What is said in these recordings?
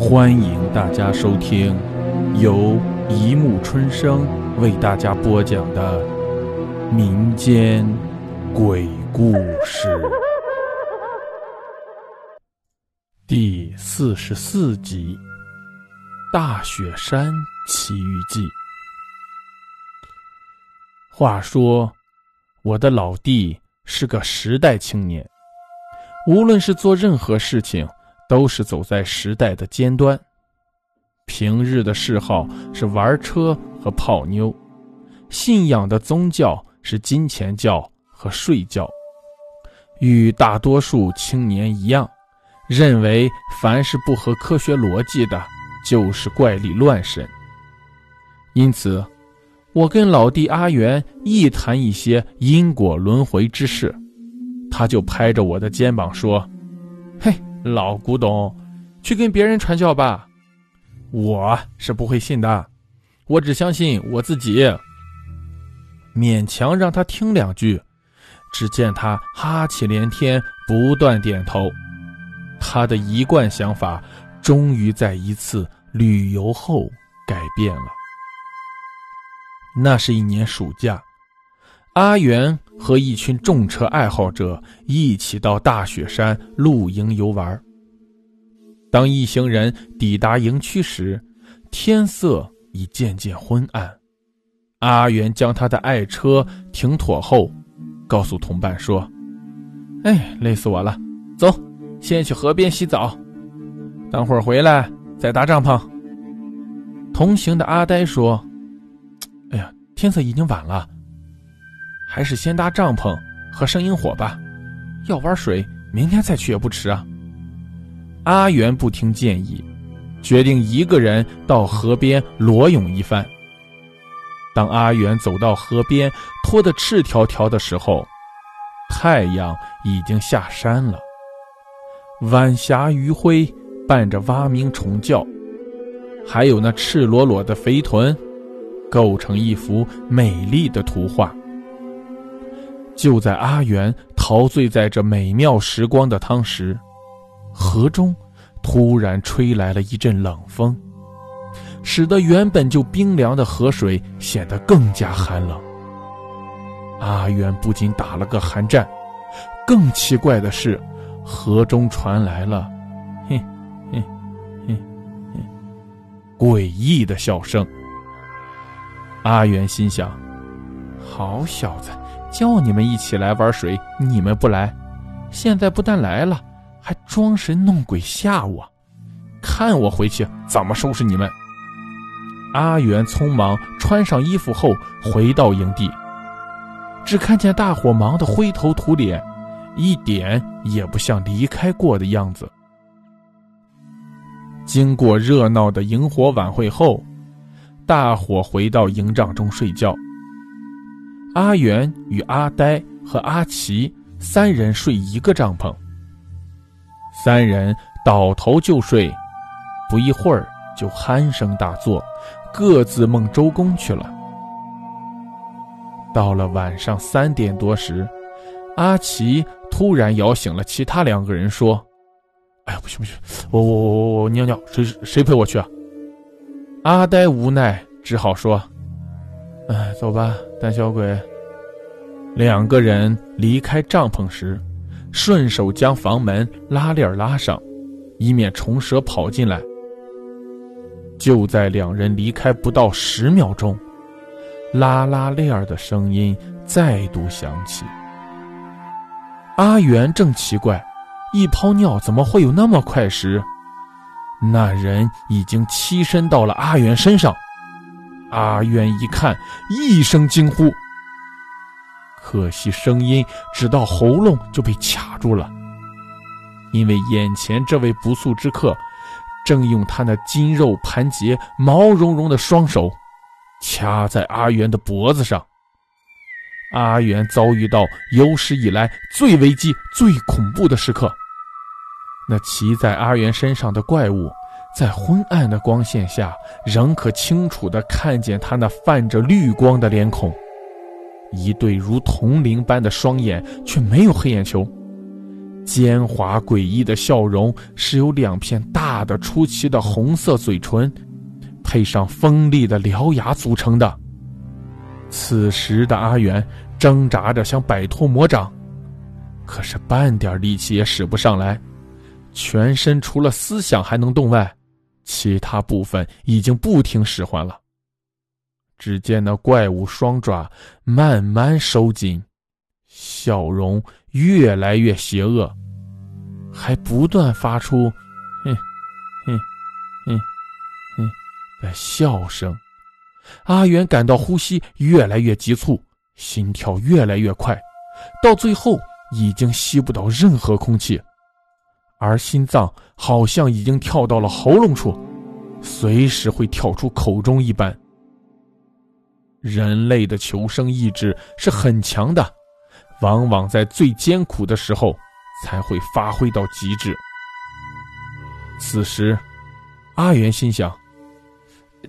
欢迎大家收听由一木春生为大家播讲的民间鬼故事第四十四集《大雪山奇遇记》。话说，我的老弟是个时代青年，无论是做任何事情。都是走在时代的尖端。平日的嗜好是玩车和泡妞，信仰的宗教是金钱教和睡觉。与大多数青年一样，认为凡是不合科学逻辑的，就是怪力乱神。因此，我跟老弟阿元一谈一些因果轮回之事，他就拍着我的肩膀说：“嘿。”老古董，去跟别人传教吧，我是不会信的，我只相信我自己。勉强让他听两句，只见他哈气连天，不断点头。他的一贯想法，终于在一次旅游后改变了。那是一年暑假，阿元。和一群重车爱好者一起到大雪山露营游玩。当一行人抵达营区时，天色已渐渐昏暗。阿元将他的爱车停妥后，告诉同伴说：“哎，累死我了，走，先去河边洗澡，等会儿回来再搭帐篷。”同行的阿呆说：“哎呀，天色已经晚了。”还是先搭帐篷和生营火吧，要玩水，明天再去也不迟啊。阿元不听建议，决定一个人到河边裸泳一番。当阿元走到河边，脱得赤条条的时候，太阳已经下山了，晚霞余晖伴着蛙鸣虫叫，还有那赤裸裸的肥臀，构成一幅美丽的图画。就在阿元陶醉在这美妙时光的汤时，河中突然吹来了一阵冷风，使得原本就冰凉的河水显得更加寒冷。阿元不仅打了个寒战，更奇怪的是，河中传来了“嘿，嘿，嘿，嘿”诡异的笑声。阿元心想：“好小子！”叫你们一起来玩水，你们不来，现在不但来了，还装神弄鬼吓我，看我回去怎么收拾你们！阿元匆忙穿上衣服后回到营地，只看见大伙忙得灰头土脸，一点也不像离开过的样子。经过热闹的萤火晚会后，大伙回到营帐中睡觉。阿元与阿呆和阿奇三人睡一个帐篷，三人倒头就睡，不一会儿就鼾声大作，各自梦周公去了。到了晚上三点多时，阿奇突然摇醒了其他两个人，说：“哎呀，不行不行，我我我我尿尿，谁谁陪我去啊？”阿呆无奈，只好说。哎，走吧，胆小鬼。两个人离开帐篷时，顺手将房门拉链拉上，以免虫蛇跑进来。就在两人离开不到十秒钟，拉拉链的声音再度响起。阿元正奇怪，一泡尿怎么会有那么快时，那人已经栖身到了阿元身上。阿元一看，一声惊呼。可惜声音只到喉咙就被卡住了，因为眼前这位不速之客，正用他那筋肉盘结、毛茸茸的双手，掐在阿元的脖子上。阿元遭遇到有史以来最危机、最恐怖的时刻。那骑在阿元身上的怪物。在昏暗的光线下，仍可清楚地看见他那泛着绿光的脸孔，一对如铜铃般的双眼却没有黑眼球，奸猾诡异的笑容是由两片大的出奇的红色嘴唇，配上锋利的獠牙组成的。此时的阿元挣扎着想摆脱魔掌，可是半点力气也使不上来，全身除了思想还能动外，其他部分已经不听使唤了。只见那怪物双爪慢慢收紧，笑容越来越邪恶，还不断发出“哼，哼，哼，哼”的笑声。阿元感到呼吸越来越急促，心跳越来越快，到最后已经吸不到任何空气，而心脏好像已经跳到了喉咙处，随时会跳出口中一般。人类的求生意志是很强的，往往在最艰苦的时候才会发挥到极致。此时，阿元心想：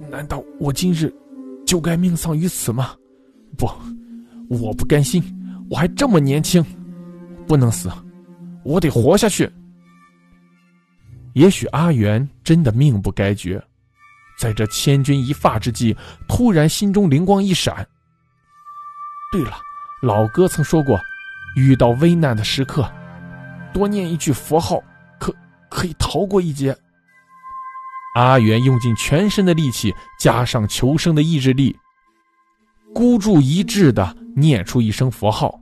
难道我今日就该命丧于此吗？不，我不甘心，我还这么年轻，不能死，我得活下去。也许阿元真的命不该绝。在这千钧一发之际，突然心中灵光一闪。对了，老哥曾说过，遇到危难的时刻，多念一句佛号，可可以逃过一劫。阿元用尽全身的力气，加上求生的意志力，孤注一掷的念出一声佛号。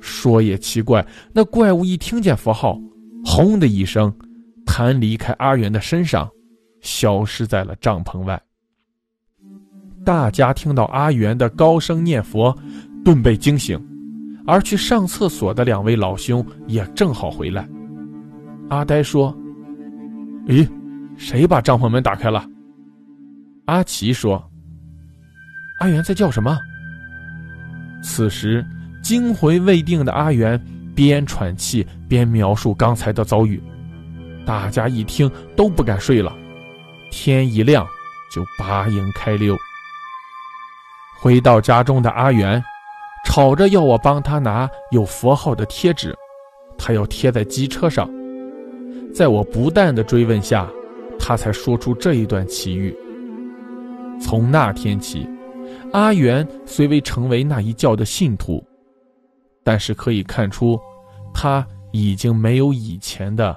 说也奇怪，那怪物一听见佛号，轰的一声，弹离开阿元的身上。消失在了帐篷外。大家听到阿元的高声念佛，顿被惊醒，而去上厕所的两位老兄也正好回来。阿呆说：“咦，谁把帐篷门打开了？”阿奇说：“阿元在叫什么？”此时惊魂未定的阿元边喘气边描述刚才的遭遇，大家一听都不敢睡了。天一亮，就拔营开溜。回到家中的阿元，吵着要我帮他拿有佛号的贴纸，他要贴在机车上。在我不淡的追问下，他才说出这一段奇遇。从那天起，阿元虽未成为那一教的信徒，但是可以看出，他已经没有以前的